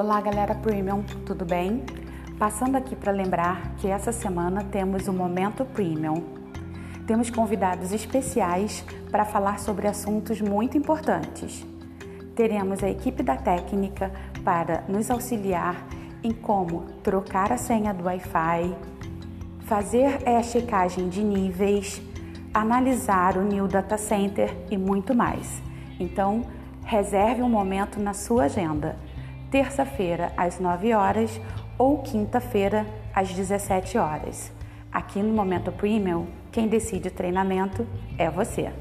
Olá, galera Premium, tudo bem? Passando aqui para lembrar que essa semana temos o Momento Premium. Temos convidados especiais para falar sobre assuntos muito importantes. Teremos a equipe da técnica para nos auxiliar em como trocar a senha do Wi-Fi, fazer a checagem de níveis, analisar o New Data Center e muito mais. Então, reserve um momento na sua agenda terça-feira às 9 horas ou quinta-feira às 17 horas. Aqui no Momento Premium, quem decide o treinamento é você.